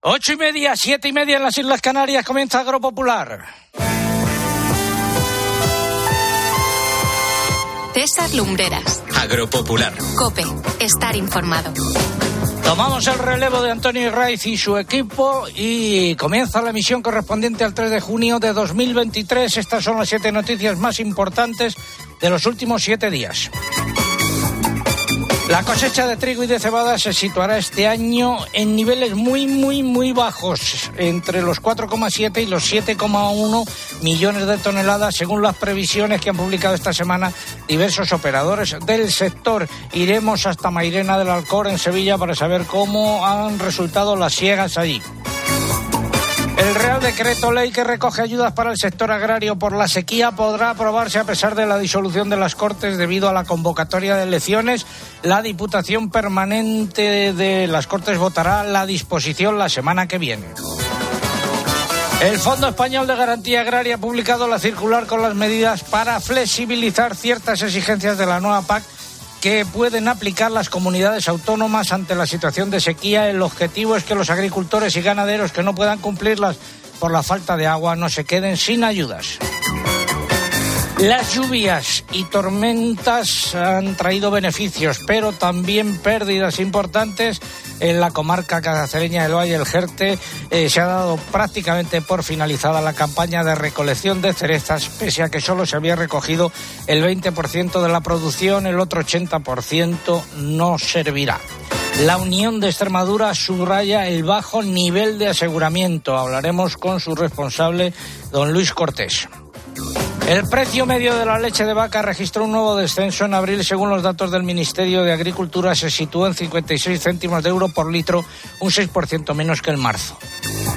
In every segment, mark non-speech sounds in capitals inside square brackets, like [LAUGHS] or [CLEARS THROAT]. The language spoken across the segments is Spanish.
Ocho y media, siete y media en las Islas Canarias comienza Agropopular. César Lumbreras. Agropopular. Cope. Estar informado. Tomamos el relevo de Antonio Raiz y su equipo y comienza la emisión correspondiente al 3 de junio de 2023. Estas son las siete noticias más importantes de los últimos siete días. La cosecha de trigo y de cebada se situará este año en niveles muy, muy, muy bajos, entre los 4,7 y los 7,1 millones de toneladas, según las previsiones que han publicado esta semana diversos operadores del sector. Iremos hasta Mairena del Alcor, en Sevilla, para saber cómo han resultado las siegas allí. El Real Decreto Ley que recoge ayudas para el sector agrario por la sequía podrá aprobarse a pesar de la disolución de las Cortes debido a la convocatoria de elecciones. La Diputación Permanente de las Cortes votará la disposición la semana que viene. El Fondo Español de Garantía Agraria ha publicado la circular con las medidas para flexibilizar ciertas exigencias de la nueva PAC que pueden aplicar las comunidades autónomas ante la situación de sequía. El objetivo es que los agricultores y ganaderos que no puedan cumplirlas por la falta de agua no se queden sin ayudas. Las lluvias y tormentas han traído beneficios, pero también pérdidas importantes en la comarca cacereña del Valle del Jerte. Eh, se ha dado prácticamente por finalizada la campaña de recolección de cerezas, pese a que solo se había recogido el 20% de la producción, el otro 80% no servirá. La Unión de Extremadura subraya el bajo nivel de aseguramiento. Hablaremos con su responsable, don Luis Cortés. El precio medio de la leche de vaca registró un nuevo descenso en abril. Según los datos del Ministerio de Agricultura, se sitúa en 56 céntimos de euro por litro, un 6% menos que en marzo.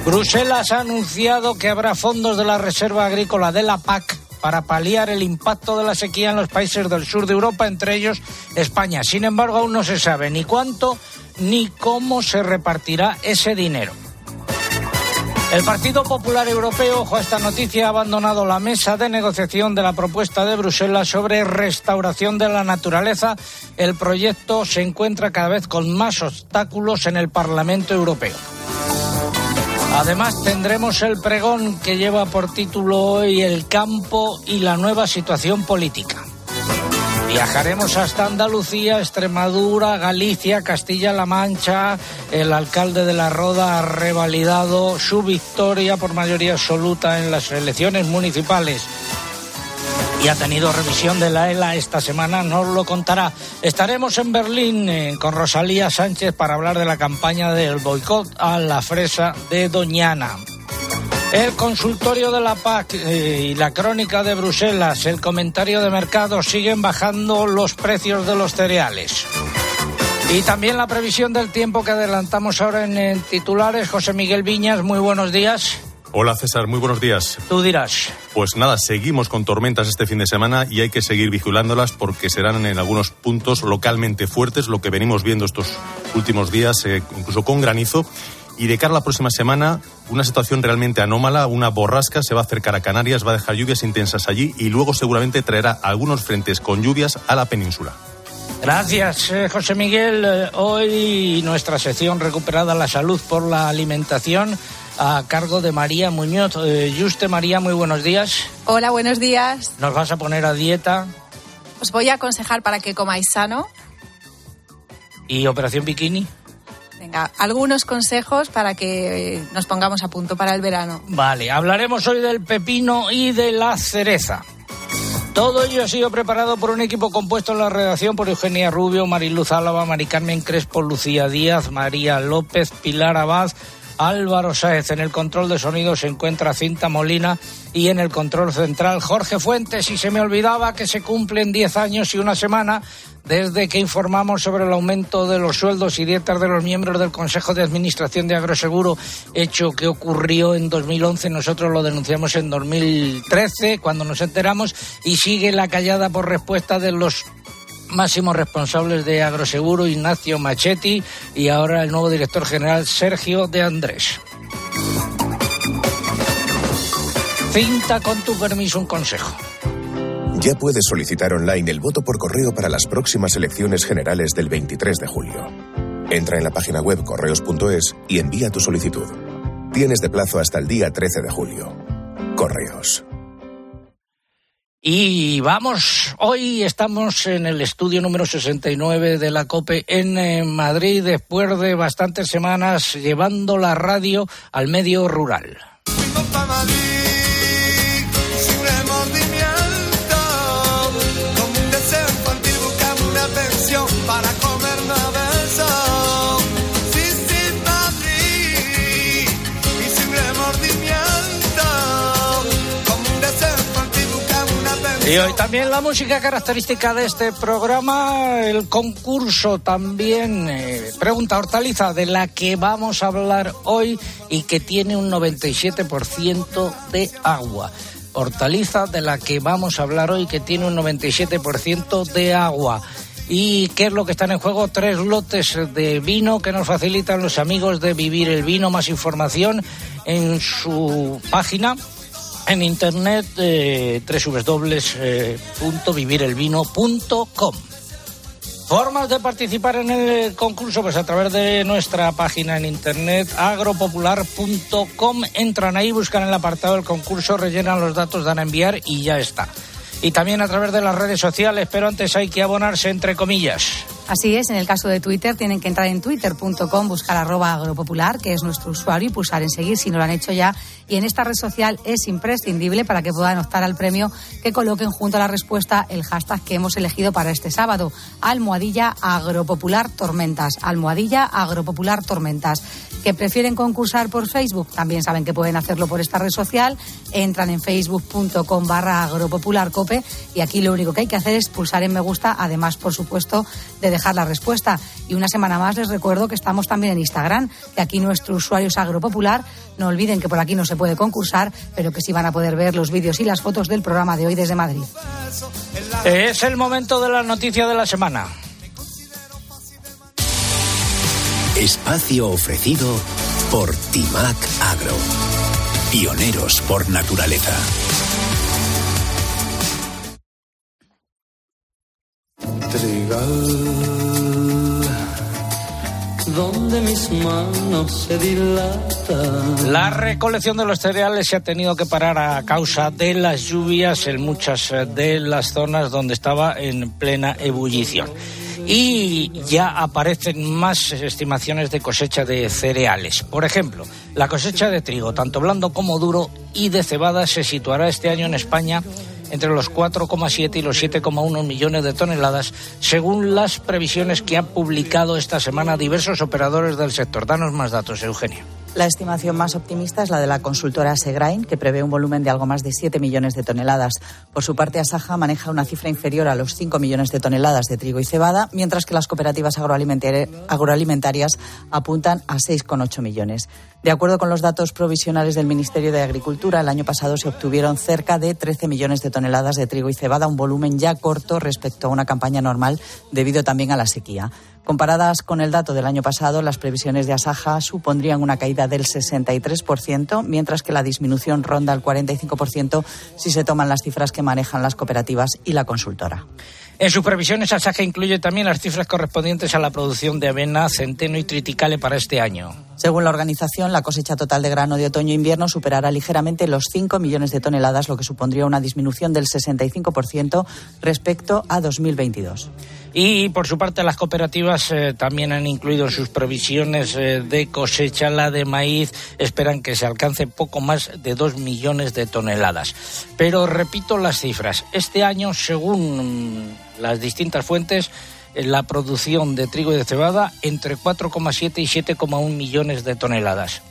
Bruselas ha anunciado que habrá fondos de la Reserva Agrícola de la PAC para paliar el impacto de la sequía en los países del sur de Europa, entre ellos España. Sin embargo, aún no se sabe ni cuánto ni cómo se repartirá ese dinero. El Partido Popular Europeo, ojo a esta noticia, ha abandonado la mesa de negociación de la propuesta de Bruselas sobre restauración de la naturaleza. El proyecto se encuentra cada vez con más obstáculos en el Parlamento Europeo. Además tendremos el pregón que lleva por título hoy El campo y la nueva situación política. Viajaremos hasta Andalucía, Extremadura, Galicia, Castilla-La Mancha. El alcalde de La Roda ha revalidado su victoria por mayoría absoluta en las elecciones municipales y ha tenido revisión de la ELA esta semana, nos lo contará. Estaremos en Berlín eh, con Rosalía Sánchez para hablar de la campaña del boicot a la fresa de Doñana. El consultorio de la PAC eh, y la crónica de Bruselas, el comentario de mercado, siguen bajando los precios de los cereales. Y también la previsión del tiempo que adelantamos ahora en, titulares. José Miguel Viñas, muy buenos días. Hola César, muy buenos días. Tú dirás. Pues nada, seguimos con tormentas este fin de semana y hay que seguir vigilándolas porque serán en algunos puntos localmente fuertes, lo que venimos viendo estos últimos días, eh, incluso con granizo y de cara a la próxima semana, una situación realmente anómala, una borrasca se va a acercar a Canarias, va a dejar lluvias intensas allí y luego seguramente traerá algunos frentes con lluvias a la península. Gracias, eh, José Miguel. Eh, hoy nuestra sección recuperada la salud por la alimentación a cargo de María Muñoz. Eh, Juste María, muy buenos días. Hola, buenos días. ¿Nos vas a poner a dieta? Os voy a aconsejar para que comáis sano. ¿Y operación bikini? Venga, algunos consejos para que eh, nos pongamos a punto para el verano. Vale, hablaremos hoy del pepino y de la cereza. Todo ello ha sido preparado por un equipo compuesto en la redacción por Eugenia Rubio, Mariluz Álava, Mari Carmen Crespo, Lucía Díaz, María López, Pilar Abad, Álvaro Sáez. En el control de sonido se encuentra Cinta Molina y en el control central Jorge Fuentes. Y se me olvidaba que se cumplen 10 años y una semana desde que informamos sobre el aumento de los sueldos y dietas de los miembros del Consejo de Administración de Agroseguro, hecho que ocurrió en 2011, nosotros lo denunciamos en 2013 cuando nos enteramos y sigue la callada por respuesta de los máximos responsables de Agroseguro, Ignacio Machetti, y ahora el nuevo director general, Sergio de Andrés. Cinta, con tu permiso, un consejo. Ya puedes solicitar online el voto por correo para las próximas elecciones generales del 23 de julio. Entra en la página web correos.es y envía tu solicitud. Tienes de plazo hasta el día 13 de julio. Correos. Y vamos, hoy estamos en el estudio número 69 de la COPE en eh, Madrid, después de bastantes semanas llevando la radio al medio rural. Y hoy también la música característica de este programa, el concurso también, eh, pregunta hortaliza de la que vamos a hablar hoy y que tiene un 97% de agua. Hortaliza de la que vamos a hablar hoy que tiene un 97% de agua. ¿Y qué es lo que están en juego? Tres lotes de vino que nos facilitan los amigos de Vivir el Vino. Más información en su página en internet eh, www.vivirelvino.com. Formas de participar en el concurso, pues a través de nuestra página en internet agropopular.com. Entran ahí, buscan el apartado del concurso, rellenan los datos, dan a enviar y ya está. Y también a través de las redes sociales, pero antes hay que abonarse entre comillas. Así es, en el caso de Twitter tienen que entrar en twitter.com, buscar arroba agropopular, que es nuestro usuario, y pulsar en seguir si no lo han hecho ya. Y en esta red social es imprescindible para que puedan optar al premio que coloquen junto a la respuesta el hashtag que hemos elegido para este sábado, almohadilla agropopular tormentas, almohadilla agropopular tormentas. Que prefieren concursar por Facebook, también saben que pueden hacerlo por esta red social, entran en facebook.com barra agropopularcope y aquí lo único que hay que hacer es pulsar en me gusta, además, por supuesto, de dejar la respuesta. Y una semana más les recuerdo que estamos también en Instagram, que aquí nuestro usuario es Agropopular. No olviden que por aquí no se puede concursar, pero que sí van a poder ver los vídeos y las fotos del programa de hoy desde Madrid. Es el momento de la noticia de la semana. Espacio ofrecido por Timac Agro. Pioneros por naturaleza. Donde mis manos se dilatan. La recolección de los cereales se ha tenido que parar a causa de las lluvias en muchas eh, de las zonas donde estaba en plena ebullición. Y ya aparecen más estimaciones de cosecha de cereales. Por ejemplo, la cosecha de trigo, tanto blando como duro, y de cebada se situará este año en España entre los 4,7 y los 7,1 millones de toneladas, según las previsiones que han publicado esta semana diversos operadores del sector. Danos más datos, Eugenio. La estimación más optimista es la de la consultora Segrain, que prevé un volumen de algo más de 7 millones de toneladas. Por su parte, Asaja maneja una cifra inferior a los 5 millones de toneladas de trigo y cebada, mientras que las cooperativas agroalimentarias apuntan a 6,8 millones. De acuerdo con los datos provisionales del Ministerio de Agricultura, el año pasado se obtuvieron cerca de 13 millones de toneladas de trigo y cebada, un volumen ya corto respecto a una campaña normal debido también a la sequía. Comparadas con el dato del año pasado, las previsiones de Asaja supondrían una caída del 63%, mientras que la disminución ronda el 45% si se toman las cifras que manejan las cooperativas y la consultora. En sus previsiones, Asaja incluye también las cifras correspondientes a la producción de avena, centeno y triticale para este año. Según la organización, la cosecha total de grano de otoño-invierno superará ligeramente los 5 millones de toneladas, lo que supondría una disminución del 65% respecto a 2022. Y por su parte, las cooperativas eh, también han incluido en sus previsiones eh, de cosecha la de maíz. Esperan que se alcance poco más de 2 millones de toneladas. Pero repito las cifras. Este año, según las distintas fuentes, eh, la producción de trigo y de cebada entre 4,7 y 7,1 millones de toneladas.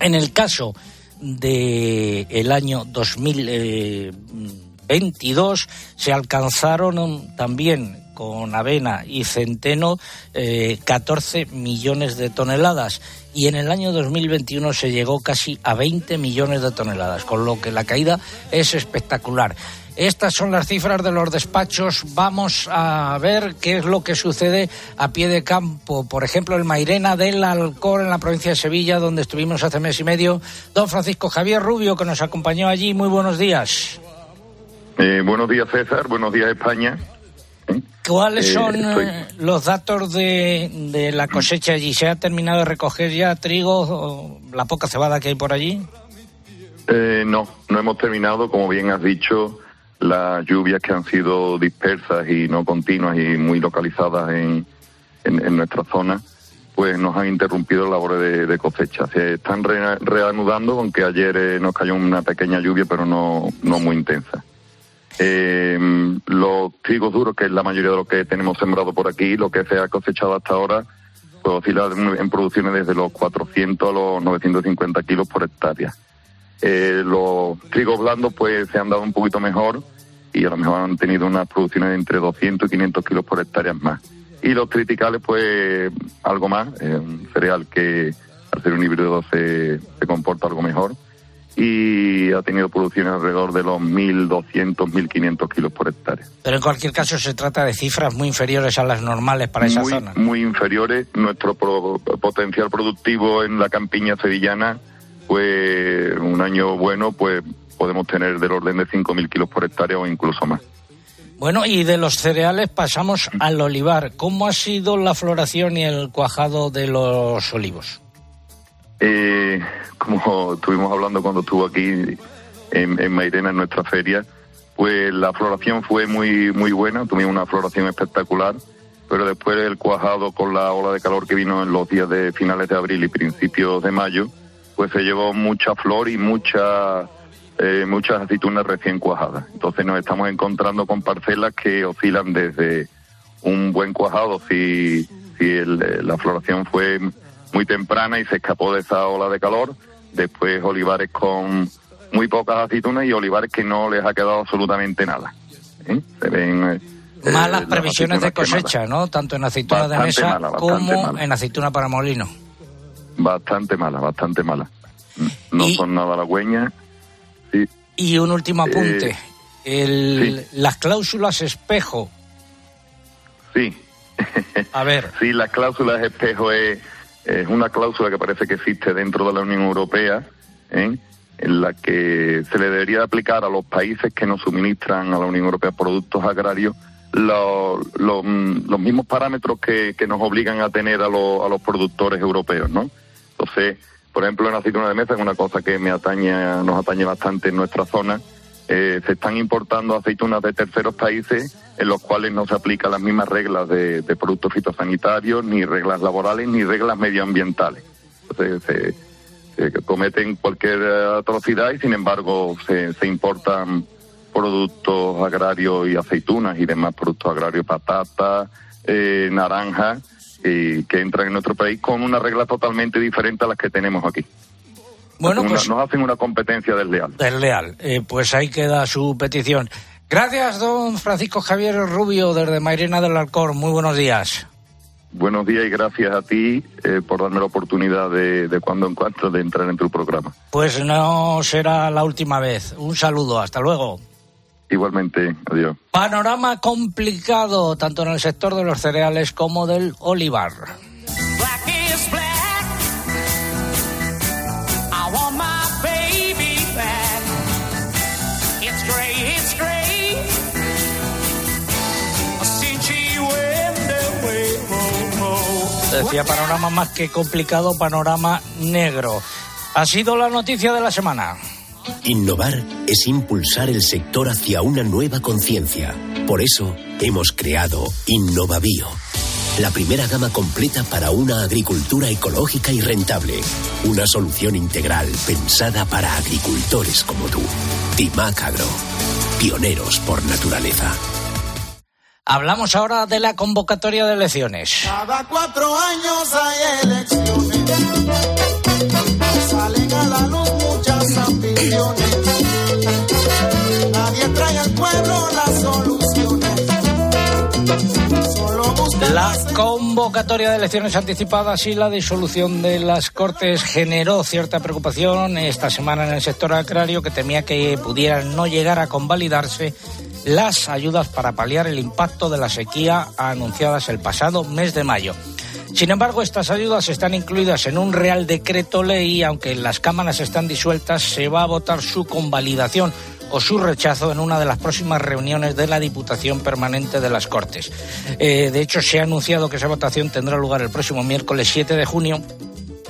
En el caso del el año 2022 se alcanzaron también con avena y centeno 14 eh, millones de toneladas y en el año 2021 se llegó casi a 20 millones de toneladas, con lo que la caída es espectacular. Estas son las cifras de los despachos. Vamos a ver qué es lo que sucede a pie de campo. Por ejemplo, el Mairena del Alcor en la provincia de Sevilla, donde estuvimos hace mes y medio. Don Francisco Javier Rubio, que nos acompañó allí. Muy buenos días. Eh, buenos días, César. Buenos días, España. ¿Cuáles Eh, son estoy- eh, los datos de, de la cosecha allí? ¿Se ha terminado de recoger ya trigo, o la poca cebada que hay por allí? Eh, no, no hemos terminado. Como bien has dicho, las lluvias que han sido dispersas y no continuas y muy localizadas en, en, en nuestra zona, pues nos han interrumpido labores de, de cosecha. Se están re- reanudando, aunque ayer eh, nos cayó una pequeña lluvia, pero no, no muy intensa. Eh, los trigos duros, que es la mayoría de lo que tenemos sembrado por aquí, lo que se ha cosechado hasta ahora, pues oscila en producciones desde los 400 a los 950 kilos por hectárea. Eh, los trigos blandos pues se han dado un poquito mejor y a lo mejor han tenido unas producciones de entre 200 y 500 kilos por hectárea más. Y los triticales pues algo más, eh, un cereal que al ser un híbrido se, se comporta algo mejor y ha tenido producciones alrededor de los 1.200, 1.500 kilos por hectárea. Pero en cualquier caso se trata de cifras muy inferiores a las normales para esa muy, zona. muy inferiores. Nuestro pro- potencial productivo en la campiña sevillana, pues un año bueno, pues podemos tener del orden de 5.000 kilos por hectárea o incluso más. Bueno, y de los cereales pasamos al olivar. ¿Cómo ha sido la floración y el cuajado de los olivos? Eh, como estuvimos hablando cuando estuvo aquí en, en Mairena, en nuestra feria, pues la floración fue muy, muy buena, tuvimos una floración espectacular, pero después el cuajado con la ola de calor que vino en los días de finales de abril y principios de mayo, pues se llevó mucha flor y mucha, eh, muchas aceitunas recién cuajadas. Entonces nos estamos encontrando con parcelas que oscilan desde un buen cuajado si, si el- eh, la floración fue muy temprana y se escapó de esa ola de calor. Después olivares con muy pocas aceitunas y olivares que no les ha quedado absolutamente nada. ¿eh? Se ven eh, Malas las previsiones de cosecha, quemadas. ¿no? Tanto en aceituna de mesa mala, como mala. en aceituna para molino. Bastante mala, bastante mala. No Y- son nada halagüeñas. Sí, Y un último apunte. Eh, El- Las cláusulas espejo. sí. A ver, [LAUGHS] Sí, las cláusulas espejo es, es una cláusula que parece que existe dentro de la Unión Europea, ¿eh? en la que se le debería aplicar a los países que nos suministran a la Unión Europea productos agrarios lo- lo- mm, los mismos parámetros que, que nos obligan a tener a, los- a los productores europeos, ¿no? Entonces, por ejemplo, en la aceituna de mesa, es una cosa que me atañe, nos atañe bastante en nuestra zona, eh, se están importando aceitunas de terceros países en los cuales no se aplican las mismas reglas de, productos fitosanitarios, ni reglas laborales, ni reglas medioambientales. Entonces, se, cometen cualquier atrocidad y, sin embargo, se, se importan productos agrarios y aceitunas y demás productos agrarios, patatas, eh, naranjas, que entran en nuestro país con una regla totalmente diferente a las que tenemos aquí. Bueno, Una- pues nos hacen una competencia desleal. desleal. Eh, pues ahí queda su petición. Gracias, don Francisco Javier Rubio, desde Mairena del Alcor. Muy buenos días. Buenos días y gracias a ti eh, por darme la oportunidad de, de cuando en cuando de entrar en tu programa. Pues no será la última vez. Un saludo, hasta luego. Igualmente, adiós. Panorama complicado, tanto en el sector de los cereales como del olivar. Decía panorama más que complicado, panorama negro. Ha sido la noticia de la semana. Innovar es impulsar el sector hacia una nueva conciencia. Por eso hemos creado Innovabio, la primera gama completa para una agricultura ecológica y rentable. Una solución integral pensada para agricultores como tú. Timac Agro, pioneros por naturaleza. Hablamos ahora de la convocatoria de elecciones. Cada cuatro años hay elecciones. Salen a la luz muchas ambiciones. Nadie trae al pueblo las soluciones. Solo buscan La convocatoria de elecciones anticipadas y la disolución de las Cortes generó cierta preocupación esta semana en el sector agrario que temía que pudieran no llegar a convalidarse las ayudas para paliar el impacto de la sequía anunciadas el pasado mes de mayo. Sin embargo, estas ayudas están incluidas en un Real Decreto Ley y aunque las cámaras están disueltas, se va a votar su convalidación o su rechazo en una de las próximas reuniones de la Diputación Permanente de las Cortes. Eh, de hecho, se ha anunciado que esa votación tendrá lugar el próximo miércoles 7 de junio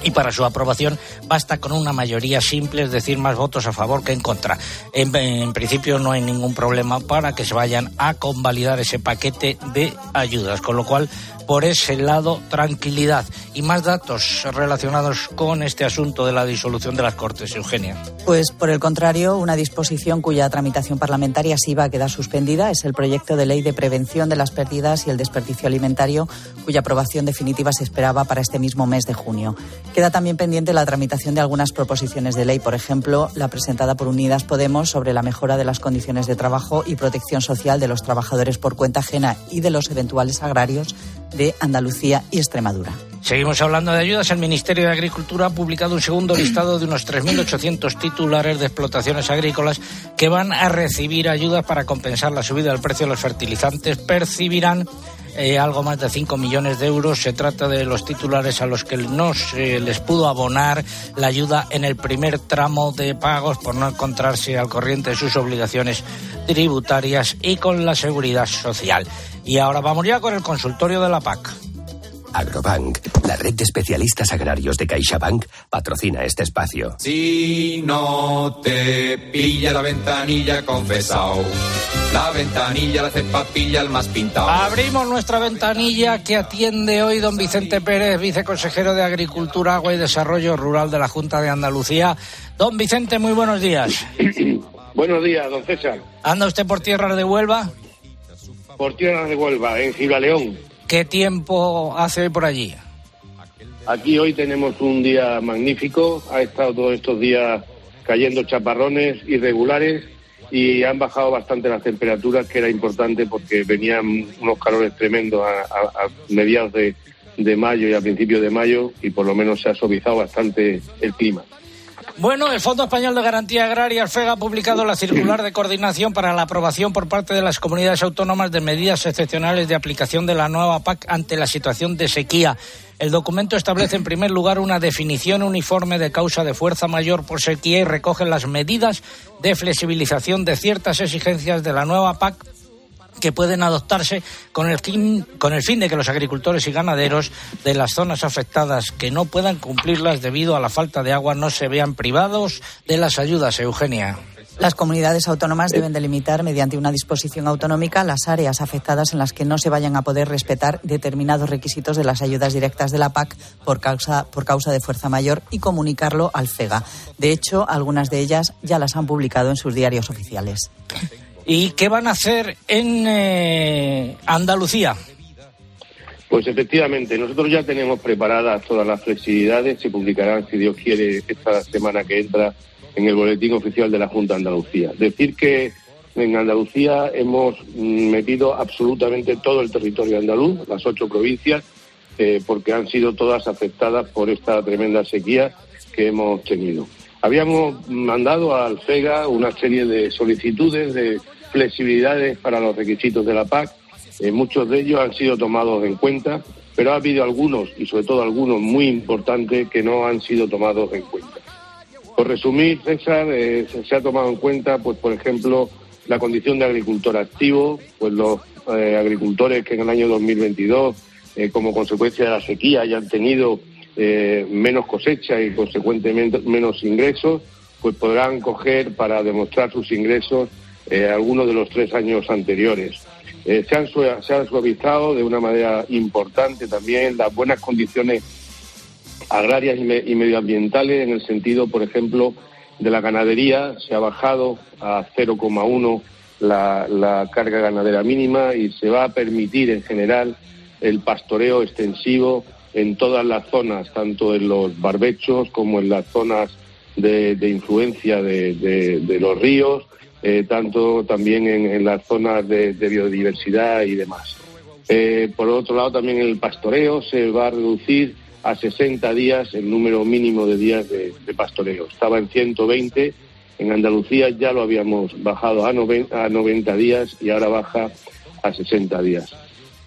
y para su aprobación basta con una mayoría simple, es decir, más votos a favor que en contra. En, en, principio no hay ningún problema para que se vayan a convalidar ese paquete de ayudas, con lo cual por ese lado tranquilidad y más datos relacionados con este asunto de la disolución de las Cortes, Eugenia. Pues por el contrario, una disposición cuya tramitación parlamentaria sí va a quedar suspendida es el proyecto de ley de prevención de las pérdidas y el desperdicio alimentario, cuya aprobación definitiva se esperaba para este mismo mes de junio. Queda también pendiente la tramitación de algunas proposiciones de ley, por ejemplo, la presentada por Unidas Podemos sobre la mejora de las condiciones de trabajo y protección social de los trabajadores por cuenta ajena y de los eventuales agrarios de Andalucía y Extremadura. Seguimos hablando de ayudas. El Ministerio de Agricultura ha publicado un segundo [CLEARS THROAT] listado de unos 3.800 titulares de explotaciones agrícolas que van a recibir ayudas para compensar la subida del precio de los fertilizantes. Percibirán eh, algo más de 5 millones de euros. Se trata de los titulares a los que no se les pudo abonar la ayuda en el primer tramo de pagos por no encontrarse al corriente de sus obligaciones tributarias y con la seguridad social. Y ahora vamos ya con el consultorio de la PAC. Agrobank, la red de especialistas agrarios de CaixaBank, patrocina este espacio. Si no te pilla la ventanilla confesao, la ventanilla la hace papilla el más pintado. Abrimos nuestra ventanilla que atiende hoy don Vicente Pérez, viceconsejero de Agricultura, Agua y Desarrollo Rural de la Junta de Andalucía. Don Vicente, muy buenos días. [CLEARS THROAT] buenos días, don César. ¿Anda usted por tierras de Huelva? Por tierras de Huelva, en Gibraleón. ¿Qué tiempo hace por allí? Aquí hoy tenemos un día magnífico. Ha estado todos estos días cayendo chaparrones irregulares y han bajado bastante las temperaturas, que era importante porque venían unos calores tremendos a mediados de, de mayo y a principios de mayo y por lo menos se ha suavizado bastante el clima. Bueno, el Fondo Español de Garantía Agraria, el FEGA, ha publicado la circular de coordinación para la aprobación por parte de las comunidades autónomas de medidas excepcionales de aplicación de la nueva PAC ante la situación de sequía. El documento establece, en primer lugar, una definición uniforme de causa de fuerza mayor por sequía y recoge las medidas de flexibilización de ciertas exigencias de la nueva PAC que pueden adoptarse con el, fin, con el fin de que los agricultores y ganaderos de las zonas afectadas que no puedan cumplirlas debido a la falta de agua no se vean privados de las ayudas. Eugenia. Las comunidades autónomas deben delimitar mediante una disposición autonómica las áreas afectadas en las que no se vayan a poder respetar determinados requisitos de las ayudas directas de la PAC por causa, por causa de fuerza mayor y comunicarlo al FEGA. De hecho, algunas de ellas ya las han publicado en sus diarios oficiales. ¿Y qué van a hacer en eh, Andalucía? Pues efectivamente, nosotros ya tenemos preparadas todas las flexibilidades, se publicarán, si Dios quiere, esta semana que entra en el boletín oficial de la Junta de Andalucía. Decir que en Andalucía hemos metido absolutamente todo el territorio andaluz, las ocho provincias, eh, porque han sido todas afectadas por esta tremenda sequía que hemos tenido. Habíamos mandado al FEGA una serie de solicitudes de flexibilidades para los requisitos de la PAC. Eh, muchos de ellos han sido tomados en cuenta, pero ha habido algunos, y sobre todo algunos muy importantes, que no han sido tomados en cuenta. Por resumir, César, eh, se, ha tomado en cuenta, pues por ejemplo, la condición de agricultor activo, pues los eh, agricultores que en el año 2022, eh, como consecuencia de la sequía, hayan tenido menos cosecha y consecuentemente menos ingresos, pues podrán coger para demostrar sus ingresos eh, algunos de los tres años anteriores. Eh, se, han, suavizado de una manera importante también las buenas condiciones agrarias y, me, y, medioambientales en el sentido, por ejemplo, de la ganadería. Se ha bajado a 0,1 la, carga ganadera mínima y se va a permitir en general el pastoreo extensivo en todas las zonas, tanto en los barbechos como en las zonas de, influencia de, los ríos, eh, tanto también en, las zonas de, biodiversidad y demás. Eh, por otro lado, también el pastoreo se va a reducir a 60 días el número mínimo de días de, pastoreo. Estaba en 120, en Andalucía ya lo habíamos bajado a 90, a 90 días y ahora baja a 60 días.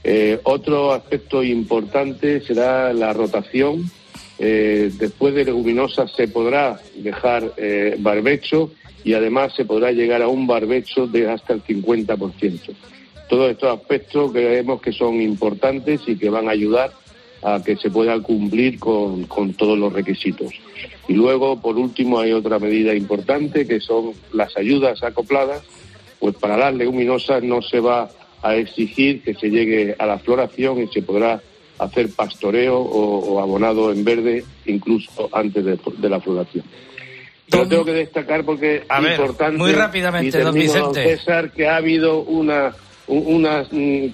Eh, otro aspecto importante será la rotación después de leguminosas se podrá dejar barbecho y además se podrá llegar a un barbecho de hasta el 50%. Todos estos aspectos creemos que son importantes y que van a ayudar a que se pueda cumplir con, con todos los requisitos. Y luego, por último, hay otra medida importante que son las ayudas acopladas. Pues para las leguminosas no se va a exigir que se llegue a la floración y se podrá hacer pastoreo o, abonado en verde incluso antes de la floración. Lo tengo que destacar porque A es ver, importante. muy rápidamente, y don Vicente. César, que ha habido una, un- unas mm,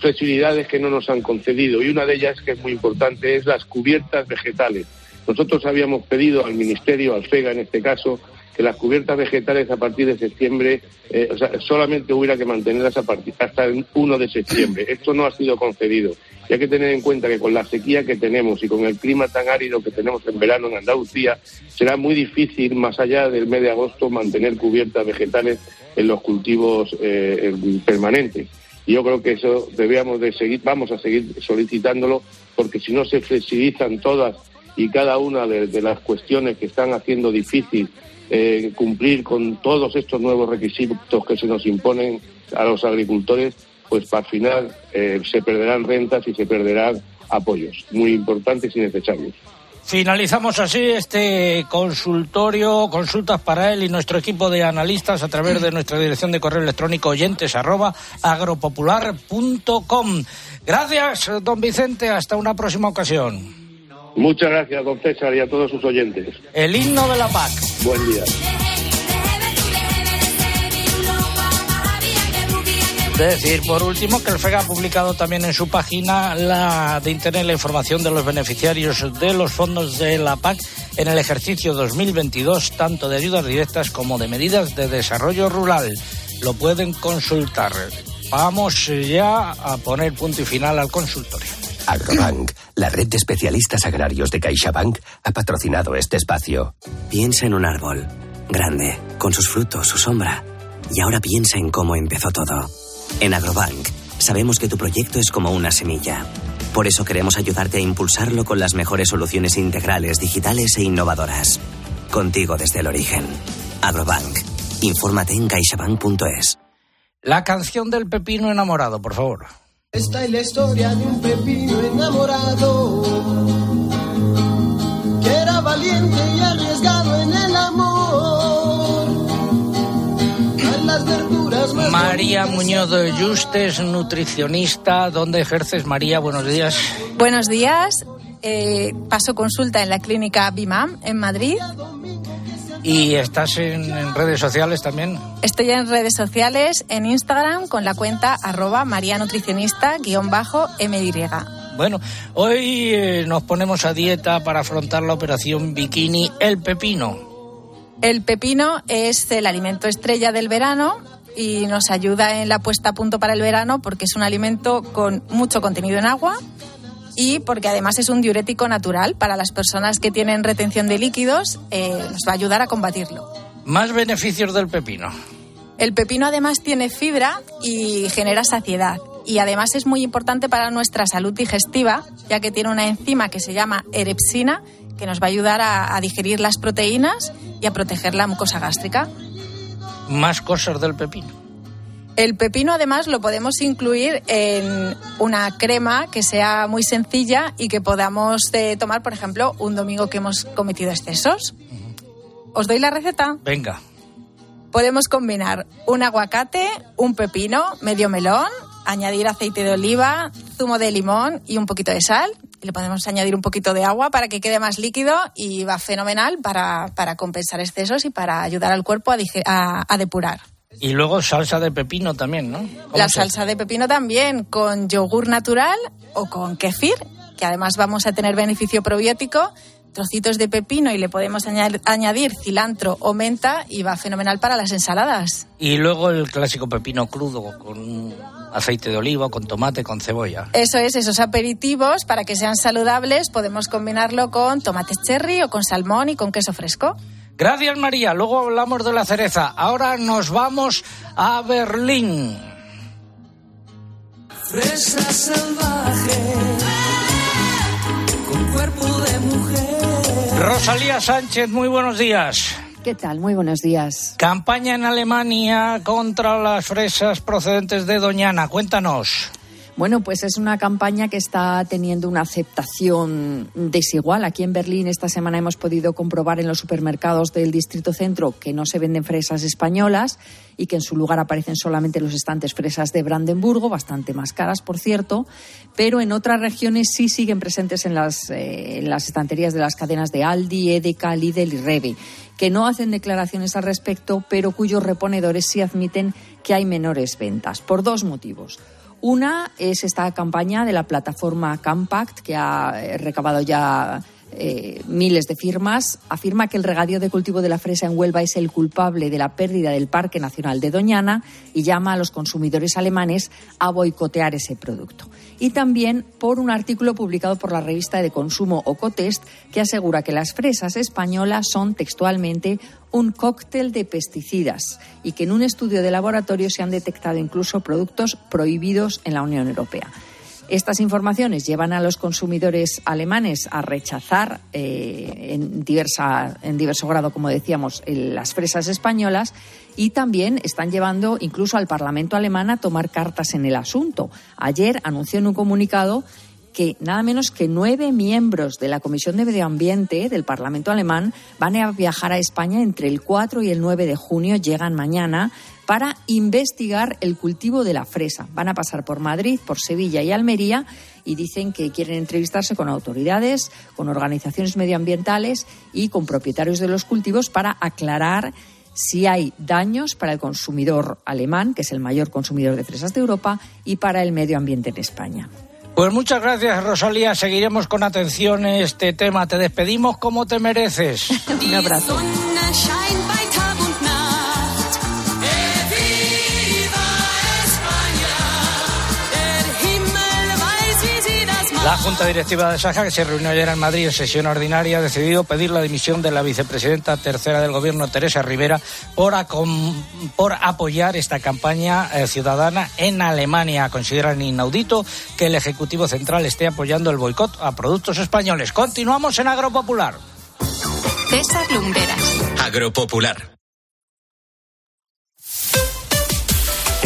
flexibilidades que no nos han concedido y una de ellas que es muy importante es las cubiertas vegetales. Nosotros habíamos pedido al Ministerio, al FEGA en este caso, que las cubiertas vegetales a partir de septiembre, eh, o sea, solamente hubiera que mantenerlas a partir, hasta el 1 de septiembre. Esto no ha sido concedido. Y hay que tener en cuenta que con la sequía que tenemos y con el clima tan árido que tenemos en verano en Andalucía, será muy difícil, más allá del mes de agosto, mantener cubiertas vegetales en los cultivos eh, permanentes. Y yo creo que eso debíamos de seguir, vamos a seguir solicitándolo, porque si no se flexibilizan todas y cada una de las cuestiones que están haciendo difícil eh, cumplir con todos estos nuevos requisitos que se nos imponen a los agricultores, pues para el final eh, se perderán rentas y se perderán apoyos muy importantes y necesarios. Finalizamos así este consultorio, consultas para él y nuestro equipo de analistas a través de nuestra dirección de correo electrónico oyentes arroba agropopular.com. Gracias, don Vicente. Hasta una próxima ocasión. Muchas gracias, don César, y a todos sus oyentes. El himno de la PAC. Buen día. Decir, por último, que el FEGA ha publicado también en su página la de internet la información de los beneficiarios de los fondos de la PAC en el ejercicio 2022, tanto de ayudas directas como de medidas de desarrollo rural. Lo pueden consultar. Vamos ya a poner punto y final al consultorio. Agrobank, la red de especialistas agrarios de CaixaBank, ha patrocinado este espacio. Piensa en un árbol, grande, con sus frutos, su sombra. Y ahora piensa en cómo empezó todo. En Agrobank, sabemos que tu proyecto es como una semilla. Por eso queremos ayudarte a impulsarlo con las mejores soluciones integrales, digitales e innovadoras. Contigo desde el origen. Agrobank. Infórmate en caixabank.es. La canción del pepino enamorado, por favor. Esta es la historia de un pepino enamorado que era valiente y arriesgado en el amor. A las verduras más María Muñoz de Justes, nutricionista. ¿Dónde ejerces, María? Buenos días. Buenos días. Eh, paso consulta en la clínica BIMAM en Madrid. ¿Y estás en, en redes sociales también? Estoy en redes sociales, en Instagram, con la cuenta arroba marianutricionista-my. Bueno, hoy eh, nos ponemos a dieta para afrontar la operación bikini El Pepino. El pepino es el alimento estrella del verano y nos ayuda en la puesta a punto para el verano porque es un alimento con mucho contenido en agua y porque además es un diurético natural para las personas que tienen retención de líquidos, eh, nos va a ayudar a combatirlo. Más beneficios del pepino. El pepino además tiene fibra y genera saciedad. Y además es muy importante para nuestra salud digestiva, ya que tiene una enzima que se llama erepsina, que nos va a ayudar a, a digerir las proteínas y a proteger la mucosa gástrica. Más cosas del pepino. El pepino además lo podemos incluir en una crema que sea muy sencilla y que podamos eh, tomar, por ejemplo, un domingo que hemos cometido excesos. ¿Os doy la receta? Venga. Podemos combinar un aguacate, un pepino, medio melón, añadir aceite de oliva, zumo de limón y un poquito de sal. Y le podemos añadir un poquito de agua para que quede más líquido y va fenomenal para, para compensar excesos y para ayudar al cuerpo a, dige- a- a depurar. Y luego salsa de pepino también, ¿no? ¿Cómo La se salsa de pepino también con yogur natural o con kefir, que además vamos a tener beneficio probiótico, trocitos de pepino y le podemos añadir, añadir cilantro o menta y va fenomenal para las ensaladas. Y luego el clásico pepino crudo con aceite de oliva, con tomate, con cebolla. Eso es, esos aperitivos, para que sean saludables, podemos combinarlo con tomates cherry o con salmón y con queso fresco. Gracias, María. Luego hablamos de la cereza. Ahora nos vamos a Berlín. Fresa salvaje, con cuerpo de mujer. Rosalía Sánchez, muy buenos días. ¿Qué tal? Muy buenos días. Campaña en Alemania contra las fresas procedentes de Doñana. Cuéntanos. Bueno, pues es una campaña que está teniendo una aceptación desigual. Aquí en Berlín esta semana hemos podido comprobar en los supermercados del Distrito Centro que no se venden fresas españolas y que en su lugar aparecen solamente los estantes fresas de Brandenburgo, bastante más caras, por cierto, pero en otras regiones sí siguen presentes en las, eh, en las estanterías de las cadenas de Aldi, Edeka, Lidl y Rebe, que no hacen declaraciones al respecto, pero cuyos reponedores sí admiten que hay menores ventas, por dos motivos. Una es esta campaña de la plataforma Campact, que ha eh, recabado ya eh, miles de firmas, afirma que el regadío de cultivo de la fresa en Huelva es el culpable de la pérdida del Parque Nacional de Doñana y llama a los consumidores alemanes a boicotear ese producto. Y también por un artículo publicado por la revista de consumo Ocotest que asegura que las fresas españolas son textualmente un cóctel de pesticidas y que en un estudio de laboratorio se han detectado incluso productos prohibidos en la Unión Europea. Estas informaciones llevan a los consumidores alemanes a rechazar eh, en, diversa, en diverso grado, como decíamos, las fresas españolas y también están llevando incluso al Parlamento alemán a tomar cartas en el asunto. Ayer anunció en un comunicado que nada menos que nueve miembros de la Comisión de Medio Ambiente del Parlamento alemán van a viajar a España entre el 4 y el 9 de junio, llegan mañana, para investigar el cultivo de la fresa. Van a pasar por Madrid, por Sevilla y Almería y dicen que quieren entrevistarse con autoridades, con organizaciones medioambientales y con propietarios de los cultivos para aclarar si hay daños para el consumidor alemán, que es el mayor consumidor de fresas de Europa, y para el medio ambiente en España. Pues muchas gracias, Rosalía. Seguiremos con atención este tema. Te despedimos como te mereces. [LAUGHS] Un abrazo. La Junta Directiva de Saja, que se reunió ayer en Madrid en sesión ordinaria, ha decidido pedir la dimisión de la vicepresidenta tercera del Gobierno, Teresa Rivera, por, acom- por apoyar esta campaña eh, ciudadana en Alemania. Consideran inaudito que el Ejecutivo Central esté apoyando el boicot a productos españoles. Continuamos en Agropopular. César Lumbreras. Agropopular.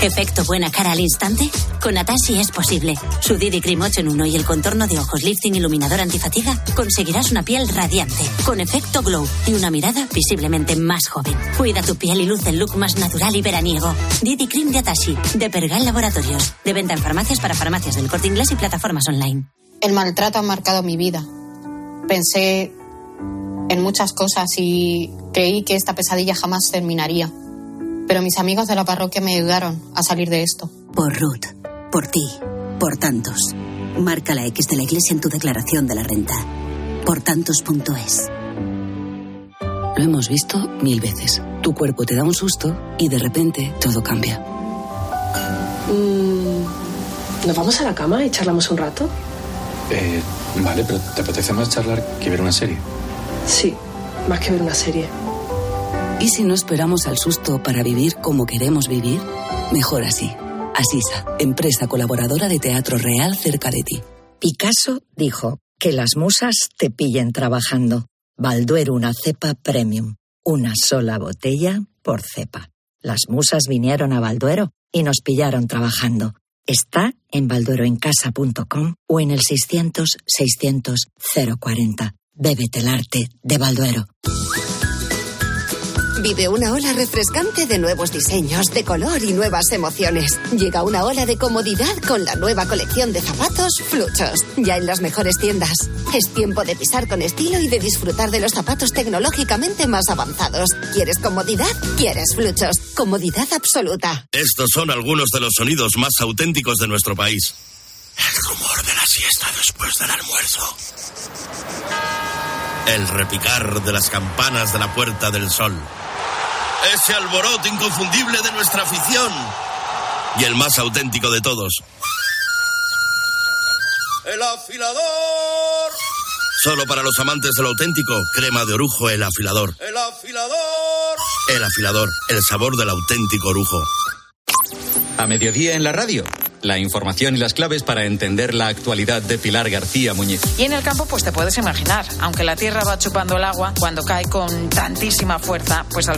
¿Efecto buena cara al instante? Con Atashi es posible. Su Didi Cream 8 en 1 y el contorno de ojos lifting iluminador antifatiga conseguirás una piel radiante, con efecto glow y una mirada visiblemente más joven. Cuida tu piel y luce el look más natural y veraniego. Didi Cream de Atashi, de Pergal Laboratorios. De venta en farmacias para farmacias del corte inglés y plataformas online. El maltrato ha marcado mi vida. Pensé en muchas cosas y creí que esta pesadilla jamás terminaría. Pero mis amigos de la parroquia me ayudaron a salir de esto. Por Ruth, por ti, por tantos. Marca la X de la iglesia en tu declaración de la renta. Por tantos.es. Lo hemos visto mil veces. Tu cuerpo te da un susto y de repente todo cambia. Mm, ¿Nos vamos a la cama y charlamos un rato? Eh, vale, pero ¿te apetece más charlar que ver una serie? Sí, más que ver una serie. ¿Y si no esperamos al susto para vivir como queremos vivir? Mejor así. Asisa, empresa colaboradora de Teatro Real cerca de ti. Picasso dijo que las musas te pillen trabajando. Balduero una cepa premium. Una sola botella por cepa. Las musas vinieron a Balduero y nos pillaron trabajando. Está en baldueroencasa.com o en el 600 600 040. Bébete el arte de Balduero. Vive una ola refrescante de nuevos diseños, de color y nuevas emociones. Llega una ola de comodidad con la nueva colección de zapatos Fluchos, ya en las mejores tiendas. Es tiempo de pisar con estilo y de disfrutar de los zapatos tecnológicamente más avanzados. ¿Quieres comodidad? ¿Quieres Fluchos? Comodidad absoluta. Estos son algunos de los sonidos más auténticos de nuestro país. El rumor de la siesta después del almuerzo. El repicar de las campanas de la Puerta del Sol. Ese alboroto inconfundible de nuestra afición. Y el más auténtico de todos. El afilador. Solo para los amantes del auténtico, crema de orujo el afilador. ¡El afilador! El afilador, el sabor del auténtico orujo. A mediodía en la radio. La información y las claves para entender la actualidad de Pilar García Muñiz. Y en el campo, pues te puedes imaginar, aunque la tierra va chupando el agua, cuando cae con tantísima fuerza, pues al